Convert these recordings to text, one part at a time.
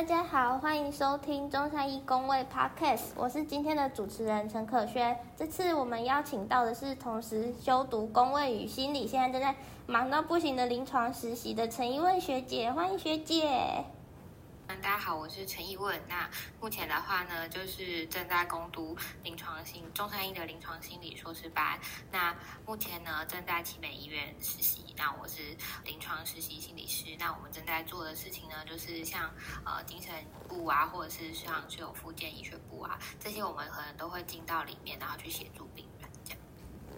大家好，欢迎收听中山一公卫 Podcast，我是今天的主持人陈可轩。这次我们邀请到的是同时修读公卫与心理，现在正在忙到不行的临床实习的陈一问学姐，欢迎学姐。大家好，我是陈义问。那目前的话呢，就是正在攻读临床心中山医的临床心理硕士班。那目前呢，正在奇美医院实习。那我是临床实习心理师。那我们正在做的事情呢，就是像呃精神部啊，或者是像是有附件医学部啊，这些我们可能都会进到里面，然后去协助病人这样。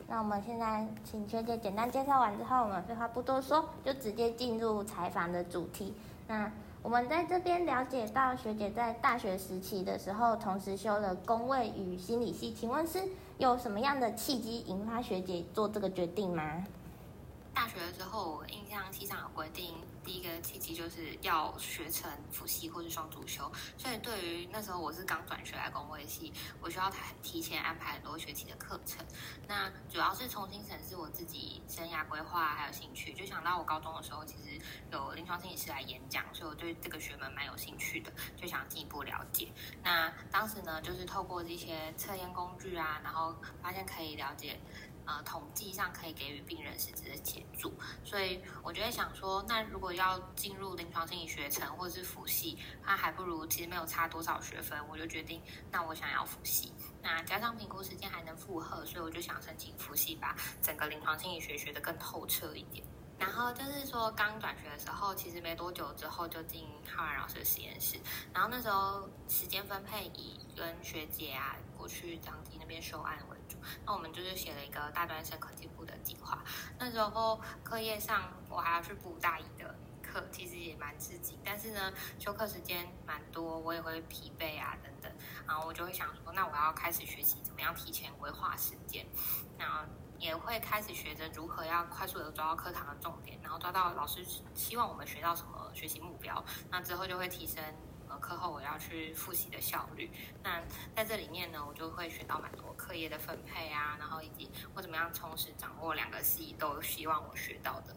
那我们现在请学姐简单介绍完之后，我们废话不多说，就直接进入采访的主题。那我们在这边了解到，学姐在大学时期的时候，同时修了工位与心理系，请问是有什么样的契机引发学姐做这个决定吗？大学的时候，我印象系上有规定，第一个契机就是要学成辅系或是双主修，所以对于那时候我是刚转学来工位系，我需要提前安排很多学期的课程。那主要是重新审视我自己生涯规划还有兴趣，就想到我高中的时候其实有临床心理师来演讲，所以我对这个学门蛮有兴趣的，就想进一步了解。那当时呢，就是透过这些测验工具啊，然后发现可以了解。呃，统计上可以给予病人实质的协助，所以我觉得想说，那如果要进入临床心理学程或者是辅系，那还不如其实没有差多少学分，我就决定，那我想要辅系，那加上评估时间还能负荷，所以我就想申请辅系，把整个临床心理学学得更透彻一点。然后就是说，刚转学的时候，其实没多久之后就进浩然老师的实验室。然后那时候时间分配以跟学姐啊过去长堤那边修案为主。那我们就是写了一个大专生科技部的计划。那时候课业上我还要去补大一的课，其实也蛮刺激。但是呢，休课时间蛮多，我也会疲惫啊等等。然后我就会想说，那我要开始学习怎么样提前规划时间。然后。也会开始学着如何要快速的抓到课堂的重点，然后抓到老师希望我们学到什么学习目标。那之后就会提升呃课后我要去复习的效率。那在这里面呢，我就会学到蛮多课业的分配啊，然后以及我怎么样充实掌握两个系都希望我学到的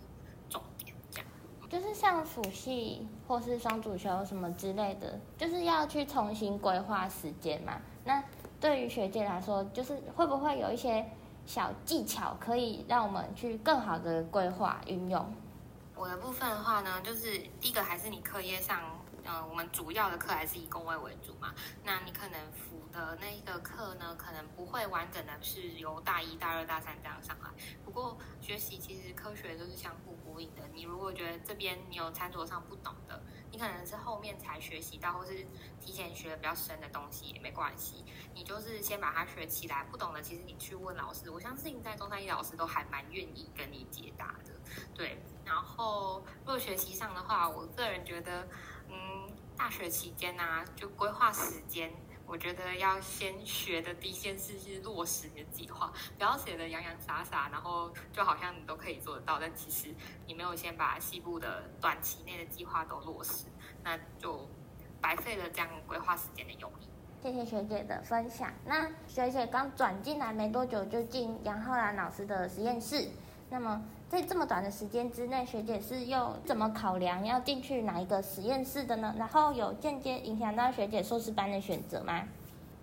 重点。这样就是像辅系或是双主修什么之类的，就是要去重新规划时间嘛。那对于学姐来说，就是会不会有一些？小技巧可以让我们去更好的规划运用。我的部分的话呢，就是第一个还是你课业上，嗯，我们主要的课还是以工位为主嘛。那你可能辅的那个课呢，可能不会完整的是由大一、大二、大三这样上来。不过学习其实科学都是相互呼应的。你如果觉得这边你有餐桌上不懂的，你可能是后面才学习到，或是提前学的比较深的东西也没关系。你就是先把它学起来，不懂的其实你去问老师，我相信在中山一老师都还蛮愿意跟你解答的。对，然后若学习上的话，我个人觉得，嗯，大学期间呢，就规划时间，我觉得要先学的第一件事是落实你的计划，不要写的洋洋洒洒，然后就好像你都可以做得到，但其实你没有先把西部的短期内的计划都落实，那就白费了这样规划时间的用意。谢谢学姐的分享。那学姐刚转进来没多久，就进杨浩然老师的实验室。那么在这么短的时间之内，学姐是又怎么考量要进去哪一个实验室的呢？然后有间接影响到学姐硕士班的选择吗？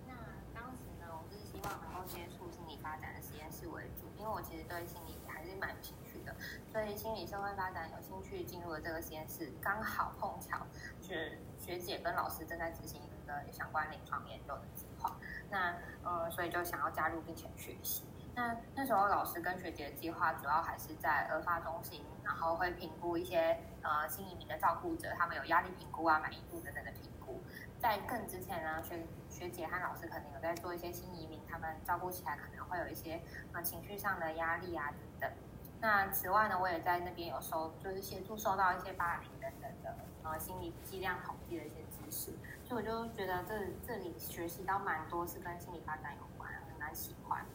那当时呢，我是希望能够接触心理发展的实验室为主，因为我其实对心理还是蛮有兴趣的，所以心理社会发展有兴趣进入了这个实验室，刚好碰巧是学姐跟老师正在执行。一个相关临床研究的计划，那嗯，所以就想要加入并且学习。那那时候老师跟学姐的计划主要还是在儿发中心，然后会评估一些呃新移民的照顾者，他们有压力评估啊、满意度等等的评估。在更之前呢，学学姐和老师可能有在做一些新移民，他们照顾起来可能会有一些呃情绪上的压力啊等等。那此外呢，我也在那边有收，就是协助收到一些八零等等的呃心理剂量统计的一些知识。所以我就觉得这这里学习到蛮多是跟心理发展有关，很蛮喜欢。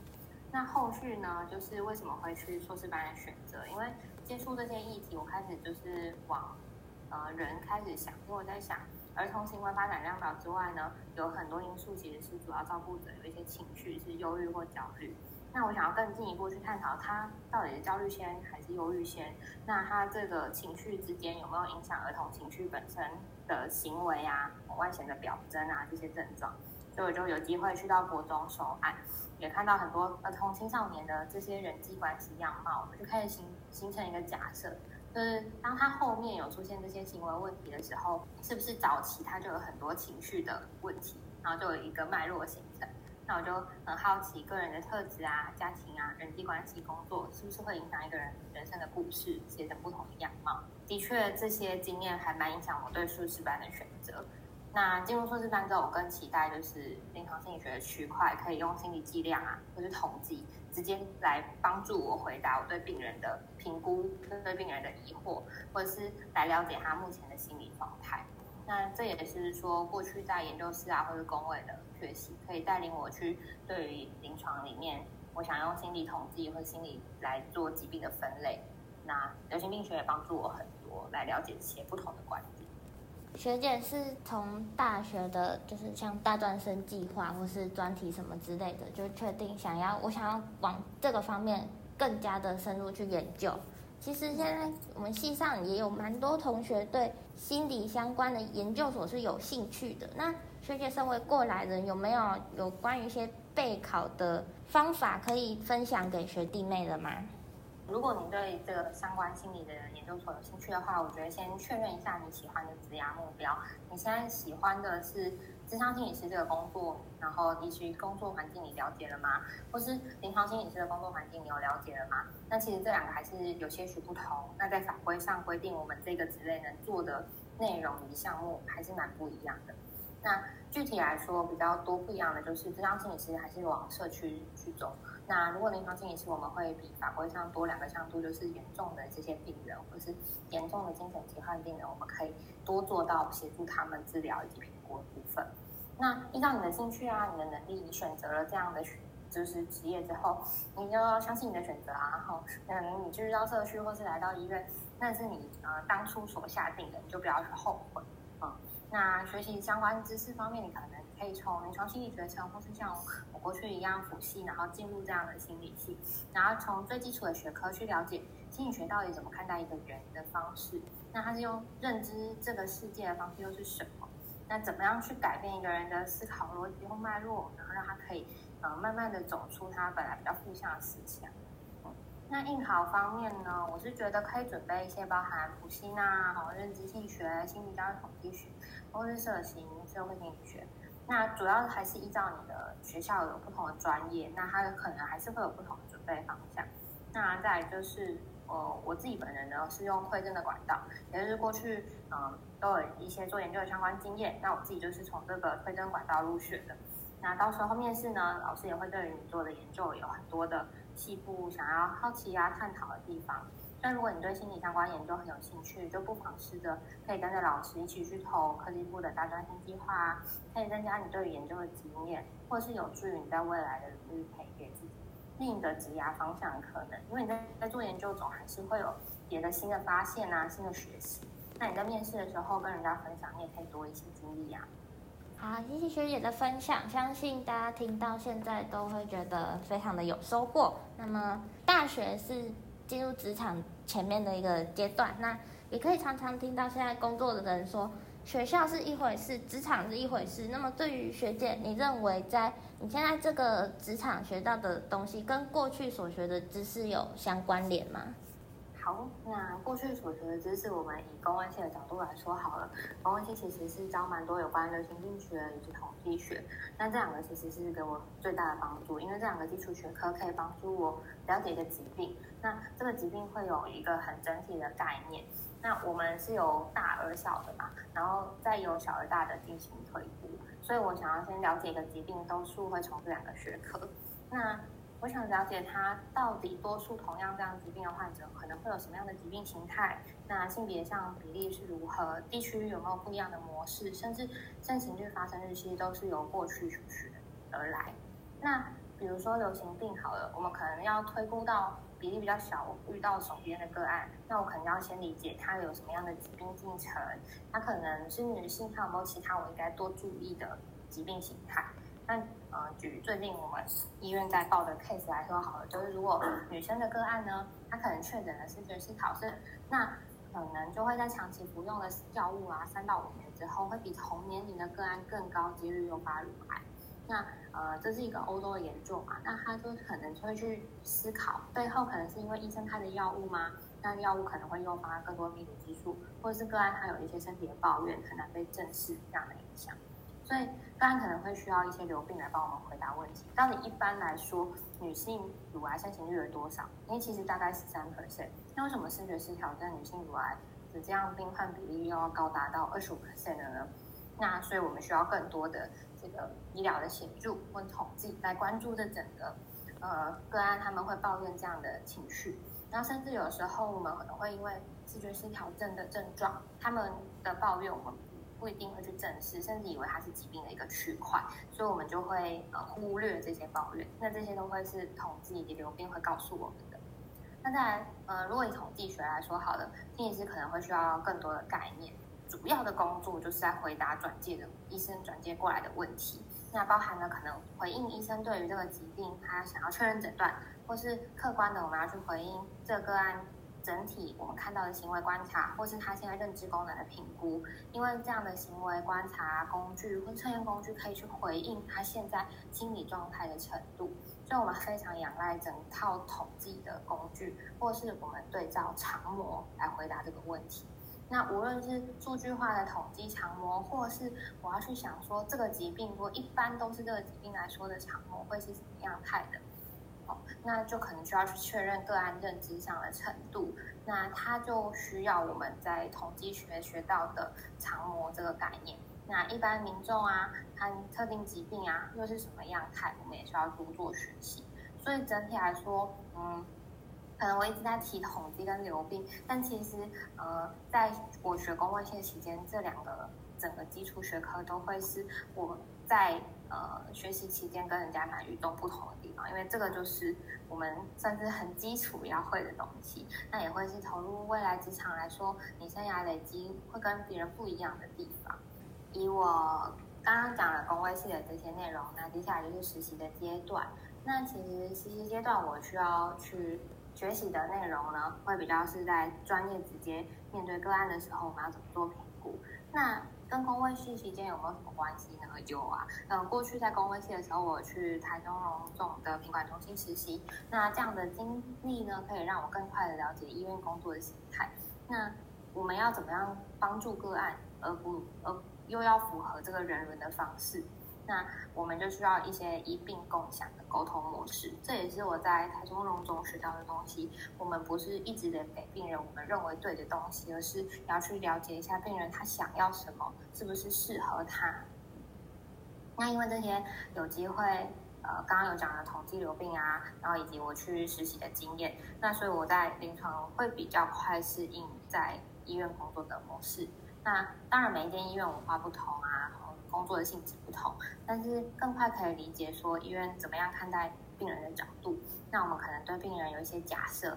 那后续呢，就是为什么会去硕士班的选择？因为接触这些议题，我开始就是往呃人开始想，因为我在想儿童行为发展量表之外呢，有很多因素其实是主要照顾者有一些情绪是忧郁或焦虑。那我想要更进一步去探讨，他到底是焦虑先还是忧郁先？那他这个情绪之间有没有影响儿童情绪本身的行为啊、外显的表征啊这些症状？所以我就有机会去到国中收案，也看到很多儿童青少年的这些人际关系样貌，我就开始形形成一个假设。就是当他后面有出现这些行为问题的时候，是不是早期他就有很多情绪的问题，然后就有一个脉络形成？那我就很好奇，个人的特质啊、家庭啊、人际关系、工作，是不是会影响一个人人生的故事写成不同的样貌？的确，这些经验还蛮影响我对硕士班的选择。那进入硕士班之后，我更期待就是临床心理学的区块可以用心理计量啊，或是统计，直接来帮助我回答我对病人的评估，跟对病人的疑惑，或者是来了解他目前的心理状态。那这也是说，过去在研究室啊或者工位的学习，可以带领我去对于临床里面，我想用心理统计或心理来做疾病的分类。那流行病学也帮助我很多，来了解一些不同的观点。学姐是从大学的，就是像大专生计划或是专题什么之类的，就确定想要我想要往这个方面更加的深入去研究。其实现在我们系上也有蛮多同学对心理相关的研究所是有兴趣的。那学姐身为过来人，有没有有关于一些备考的方法可以分享给学弟妹的吗？如果你对这个相关心理的研究所有兴趣的话，我觉得先确认一下你喜欢的职涯目标。你现在喜欢的是智商心理师这个工作，然后以及工作环境你了解了吗？或是临床心理师的工作环境你有了解了吗？那其实这两个还是有些许不同。那在法规上规定，我们这个职类能做的内容与项目还是蛮不一样的。那具体来说，比较多不一样的就是智商心理师还是往社区去走。那如果临床心理师，我们会比法规上多两个向度，就是严重的这些病人，或是严重的精神疾患病人，我们可以多做到协助他们治疗以及评估的部分。那依照你的兴趣啊，你的能力，你选择了这样的就是职业之后，你就要相信你的选择啊。然后，嗯，你去到社区或是来到医院，那是你呃当初所下定的，你就不要去后悔啊。那学习相关知识方面，你可能可以从临床心理学程，或是像我过去一样辅系，然后进入这样的心理系，然后从最基础的学科去了解心理学到底怎么看待一个人的方式。那他是用认知这个世界的方式又是什么？那怎么样去改变一个人的思考逻辑或脉络，然后让他可以呃慢慢的走出他本来比较负向的思想？那应考方面呢，我是觉得可以准备一些包含普心啊、好认知心理学、心理教育统计学。或是社型社会心理学，那主要还是依照你的学校有不同的专业，那它可能还是会有不同的准备方向。那再就是，呃，我自己本人呢是用推甄的管道，也就是过去嗯都有一些做研究的相关经验，那我自己就是从这个推甄管道入学的。那到时候面试呢，老师也会对于你做的研究有很多的细部想要好奇啊探讨的地方。那如果你对心理相关研究很有兴趣，就不妨试着可以跟着老师一起去投科技部的大专生计划，可以增加你对于研究的经验，或是有助于你在未来的领域可以给自己另一个职涯方向的可能。因为你在在做研究总还是会有别的新的发现啊，新的学习。那你在面试的时候跟人家分享，你也可以多一些经历啊。好，谢谢学姐的分享，相信大家听到现在都会觉得非常的有收获。那么大学是。进入职场前面的一个阶段，那也可以常常听到现在工作的人说，学校是一回事，职场是一回事。那么对于学姐，你认为在你现在这个职场学到的东西，跟过去所学的知识有相关联吗？好，那过去所学的知识，我们以公关系的角度来说好了。公关系其实是教蛮多有关流行病学以及统计学，那这两个其实是给我最大的帮助，因为这两个基础学科可以帮助我了解一个疾病。那这个疾病会有一个很整体的概念。那我们是由大而小的嘛，然后再由小而大的进行推估。所以我想要先了解一个疾病，多数会从这两个学科。那我想了解它到底多数同样这样疾病的患者可能会有什么样的疾病形态？那性别上比例是如何？地区有没有不一样的模式？甚至盛行率、发生日期都是由过去所学而来。那比如说流行病好了，我们可能要推估到比例比较小，我遇到手边的个案，那我可能要先理解它有什么样的疾病进程，它可能是女性，它有没有其他我应该多注意的疾病形态？那呃，举最近我们医院在报的 case 来说好了，就是如果女生的个案呢，她可能确诊了视觉失调症，那可能就会在长期服用的药物啊，三到五年之后，会比同年龄的个案更高几率诱发乳癌。那呃，这是一个欧洲的研究嘛，那他就可能就会去思考，背后可能是因为医生开的药物吗？那药物可能会诱发更多泌乳激素，或者是个案他有一些身体的抱怨，很难被正视这样的影响。所以当然可能会需要一些流病来帮我们回答问题。到底一般来说，女性乳癌盛行率有多少？因为其实大概十三 percent。那为什么视觉失调症女性乳癌的这样病患比例又要高达到二十五 percent 的呢？那所以我们需要更多的。这个医疗的协助或统计来关注这整个呃个案，他们会抱怨这样的情绪，然后甚至有时候我们可能会因为视觉失调症的症状，他们的抱怨我们不一定会去正视，甚至以为它是疾病的一个区块，所以我们就会呃忽略这些抱怨。那这些都会是统计以及流病会告诉我们的。那再来呃，如果以统计学来说，好的，心理师可能会需要更多的概念。主要的工作就是在回答转介的医生转介过来的问题，那包含了可能回应医生对于这个疾病他想要确认诊断，或是客观的我们要去回应这个案整体我们看到的行为观察，或是他现在认知功能的评估，因为这样的行为观察工具或测验工具可以去回应他现在心理状态的程度，所以我们非常仰赖整套统计的工具，或是我们对照长模来回答这个问题。那无论是数据化的统计长模，或是我要去想说这个疾病，如果一般都是这个疾病来说的长模会是什么样态的？那就可能需要去确认个案认知上的程度。那它就需要我们在统计学学到的长模这个概念。那一般民众啊，看特定疾病啊，又是什么样态，我们也需要多做学习。所以整体来说，嗯。可能我一直在提统计跟流病，但其实呃，在我学公卫系期间，这两个整个基础学科都会是我在呃学习期间跟人家蛮与众不同的地方，因为这个就是我们算是很基础要会的东西，那也会是投入未来职场来说，你生涯累积会跟别人不一样的地方。以我刚刚讲了公卫系的这些内容，那接下来就是实习的阶段。那其实实习阶段我需要去。学习的内容呢，会比较是在专业直接面对个案的时候，我们要怎么做评估？那跟工位系期间有没有什么关系呢？有啊，嗯，过去在工位系的时候，我去台中荣总的品管中心实习，那这样的经历呢，可以让我更快的了解医院工作的形态。那我们要怎么样帮助个案，而不而又要符合这个人伦的方式？那我们就需要一些一并共享的沟通模式，这也是我在台中荣中学到的东西。我们不是一直的给病人我们认为对的东西，而是要去了解一下病人他想要什么，是不是适合他。那因为这些有机会，呃，刚刚有讲的统计流病啊，然后以及我去实习的经验，那所以我在临床会比较快适应在医院工作的模式。那当然每一间医院文化不同啊。工作的性质不同，但是更快可以理解说医院怎么样看待病人的角度。那我们可能对病人有一些假设。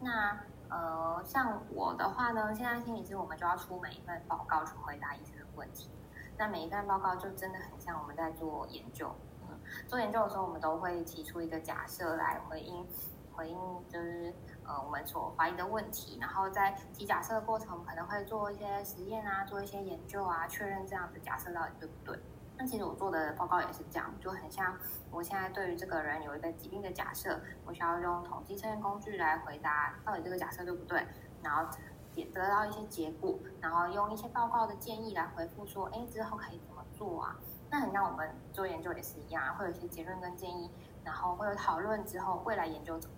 那呃，像我的话呢，现在心理师我们就要出每一份报告去回答医生的问题。那每一份报告就真的很像我们在做研究。嗯，做研究的时候，我们都会提出一个假设来回应，回应就是。呃，我们所怀疑的问题，然后在提假设的过程，可能会做一些实验啊，做一些研究啊，确认这样的假设到底对不对。那其实我做的报告也是这样，就很像我现在对于这个人有一个疾病的假设，我需要用统计测验工具来回答到底这个假设对不对，然后也得到一些结果，然后用一些报告的建议来回复说，哎，之后可以怎么做啊？那很像我们做研究也是一样，会有一些结论跟建议，然后会有讨论之后未来研究怎么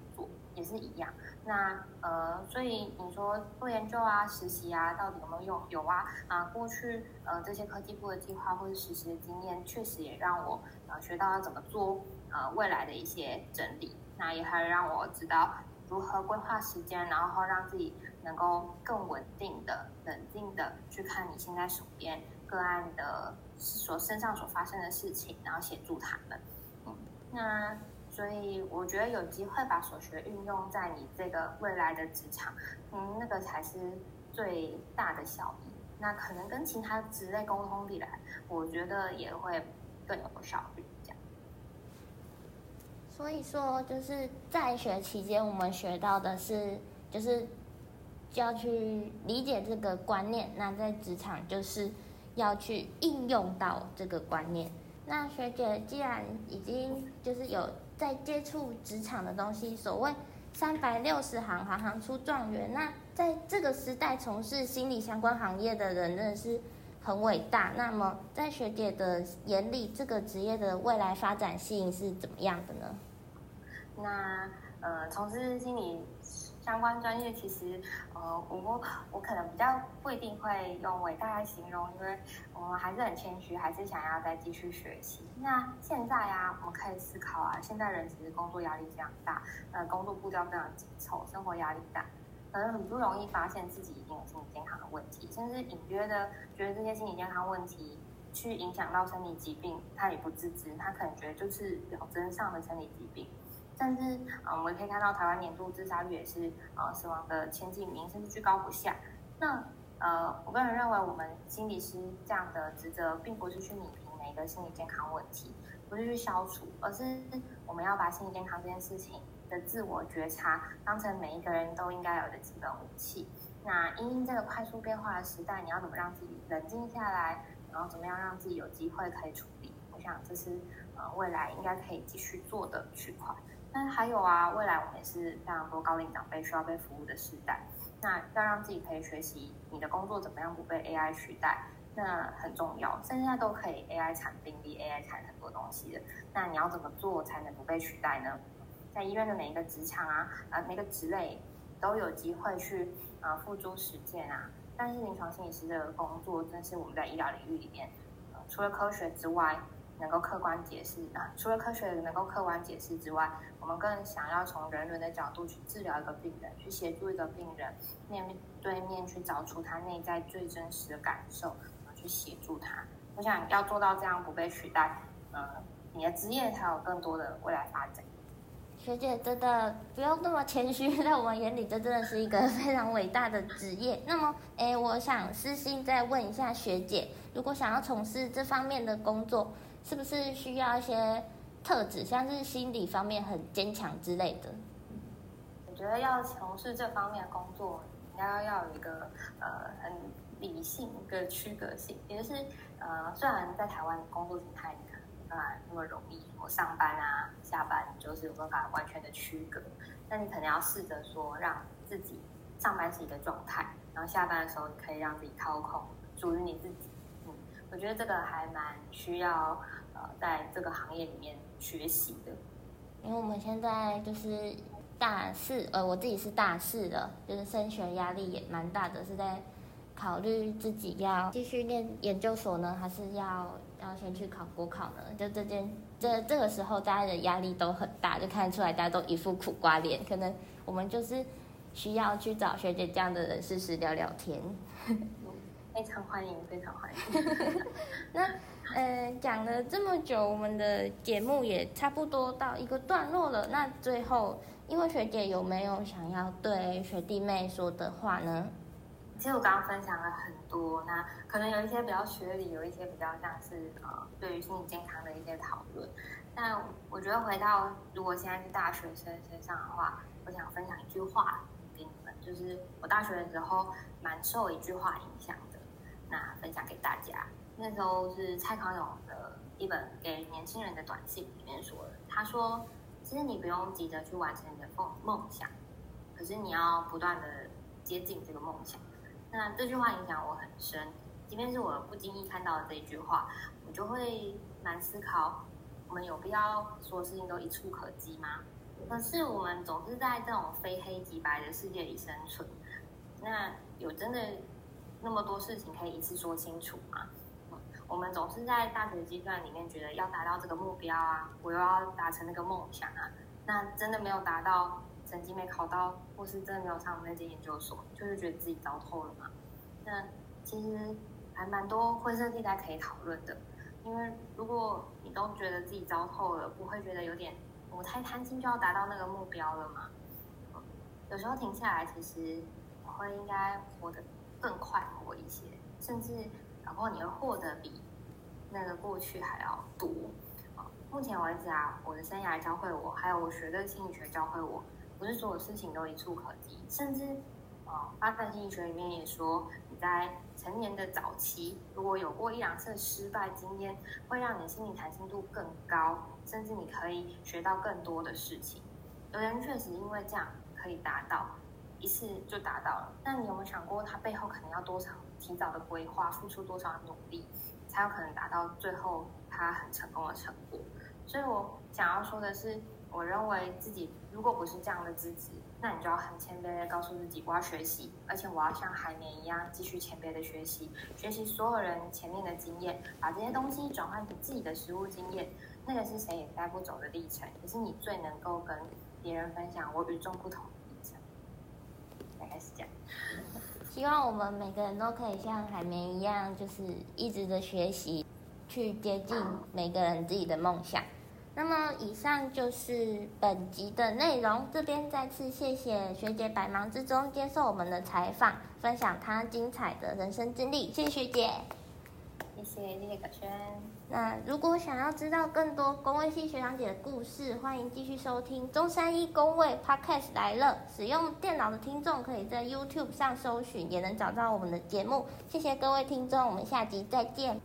也是一样。那呃，所以你说做研究啊、实习啊，到底有没有用？有啊啊！过去呃这些科技部的计划或者实习的经验，确实也让我呃学到要怎么做呃未来的一些整理。那也还让我知道如何规划时间，然后让自己能够更稳定的、冷静的去看你现在手边个案的所身上所发生的事情，然后协助他们。嗯，那。所以我觉得有机会把所学运用在你这个未来的职场，嗯，那个才是最大的效益。那可能跟其他职类沟通起来，我觉得也会更有效率。这样，所以说，就是在学期间，我们学到的是，就是就要去理解这个观念。那在职场，就是要去应用到这个观念。那学姐既然已经就是有在接触职场的东西，所谓三百六十行，行行出状元。那在这个时代，从事心理相关行业的人，真的是。很伟大。那么，在学姐的眼里，这个职业的未来发展性是怎么样的呢？那呃，从事心理相关专业，其实呃，我我可能比较不一定会用伟大来形容，因为我们还是很谦虚，还是想要再继续学习。那现在啊，我们可以思考啊，现在人其实工作压力非常大，呃，工作步调非常紧凑，生活压力大。可能很不容易发现自己已经有心理健康的问题，甚至隐约的觉得这些心理健康问题去影响到生理疾病，他也不自知，他可能觉得就是表征上的生理疾病。甚至，嗯，我们可以看到台湾年度自杀率也是，呃，死亡的前几名，甚至居高不下。那，呃，我个人认为，我们心理师这样的职责，并不是去拟评每一个心理健康问题，不是去消除，而是我们要把心理健康这件事情。的自我觉察当成每一个人都应该有的基本武器。那因这个快速变化的时代，你要怎么让自己冷静下来，然后怎么样让自己有机会可以处理？我想这是呃未来应该可以继续做的区块。那还有啊，未来我们也是非常多高龄长辈需要被服务的时代。那要让自己可以学习你的工作怎么样不被 AI 取代，那很重要。现在都可以 AI 产病例，AI 产很多东西的。那你要怎么做才能不被取代呢？在医院的每一个职场啊，呃，每个职类都有机会去呃付诸实践啊。但是临床心理师的工作，正是我们在医疗领域里面，除了科学之外，能够客观解释啊，除了科学能够客观解释之外，我们更想要从人伦的角度去治疗一个病人，去协助一个病人面对面去找出他内在最真实的感受，然后去协助他。我想要做到这样不被取代，呃，你的职业才有更多的未来发展。学姐真的不用那么谦虚，在我们眼里，这真的是一个非常伟大的职业。那么，哎，我想私信再问一下学姐，如果想要从事这方面的工作，是不是需要一些特质，像是心理方面很坚强之类的？我觉得要从事这方面的工作，应该要有一个呃很理性的区隔性，也就是呃，虽然在台湾工作形态。啊，那么容易，我上班啊、下班就是有办法完全的区隔。那你可能要试着说，让自己上班是一个状态，然后下班的时候，你可以让自己掏空，属于你自己。我觉得这个还蛮需要呃，在这个行业里面学习的。因为我们现在就是大四，呃，我自己是大四的，就是升学压力也蛮大的，是在考虑自己要继续念研究所呢，还是要。要先去考国考呢，就这件，这这个时候大家的压力都很大，就看得出来大家都一副苦瓜脸。可能我们就是需要去找学姐这样的人试试聊聊天。非常欢迎，非常欢迎。那呃，讲了这么久，我们的节目也差不多到一个段落了。那最后，因为学姐有没有想要对学弟妹说的话呢？其实我刚刚分享了很多，那可能有一些比较学理，有一些比较像是呃对于心理健康的一些讨论。但我觉得回到如果现在是大学生身上的话，我想分享一句话给你们，就是我大学的时候蛮受一句话影响的，那分享给大家。那时候是蔡康永的一本给年轻人的短信里面说的，他说：“其实你不用急着去完成你的梦梦想，可是你要不断的接近这个梦想。”那这句话影响我很深，即便是我不经意看到的这一句话，我就会蛮思考：我们有必要所有事情都一触可及吗？可是我们总是在这种非黑即白的世界里生存，那有真的那么多事情可以一次说清楚吗？我们总是在大学阶段里面觉得要达到这个目标啊，我又要达成那个梦想啊，那真的没有达到。成绩没考到，或是真的没有上那间研究所，就是觉得自己糟透了嘛。那其实还蛮多灰色地带可以讨论的，因为如果你都觉得自己糟透了，不会觉得有点我太贪心就要达到那个目标了嘛？有时候停下来，其实会应该活得更快活一些，甚至然后你会获得比那个过去还要多。目前为止啊，我的生涯教会我，还有我学的心理学教会我，不是所有事情都一触可及。甚至，哦，发展心理学里面也说，你在成年的早期，如果有过一两次失败经验，会让你心理弹性度更高，甚至你可以学到更多的事情。有人确实因为这样可以达到一次就达到了，那你有没有想过，他背后可能要多少提早的规划，付出多少努力，才有可能达到最后他很成功的成果？所以我想要说的是，我认为自己如果不是这样的资质，那你就要很谦卑的告诉自己，我要学习，而且我要像海绵一样继续谦卑的学习，学习所有人前面的经验，把这些东西转换成自己的实物经验。那个是谁也带不走的历程，也是你最能够跟别人分享我与众不同希望我们每个人都可以像海绵一样，就是一直的学习，去接近每个人自己的梦想。那么，以上就是本集的内容。这边再次谢谢学姐百忙之中接受我们的采访，分享她精彩的人生经历。谢谢学姐，谢谢谢谢可轩。那如果想要知道更多工位系学长姐的故事，欢迎继续收听中山一工位 Podcast 来了。使用电脑的听众可以在 YouTube 上搜寻，也能找到我们的节目。谢谢各位听众，我们下集再见。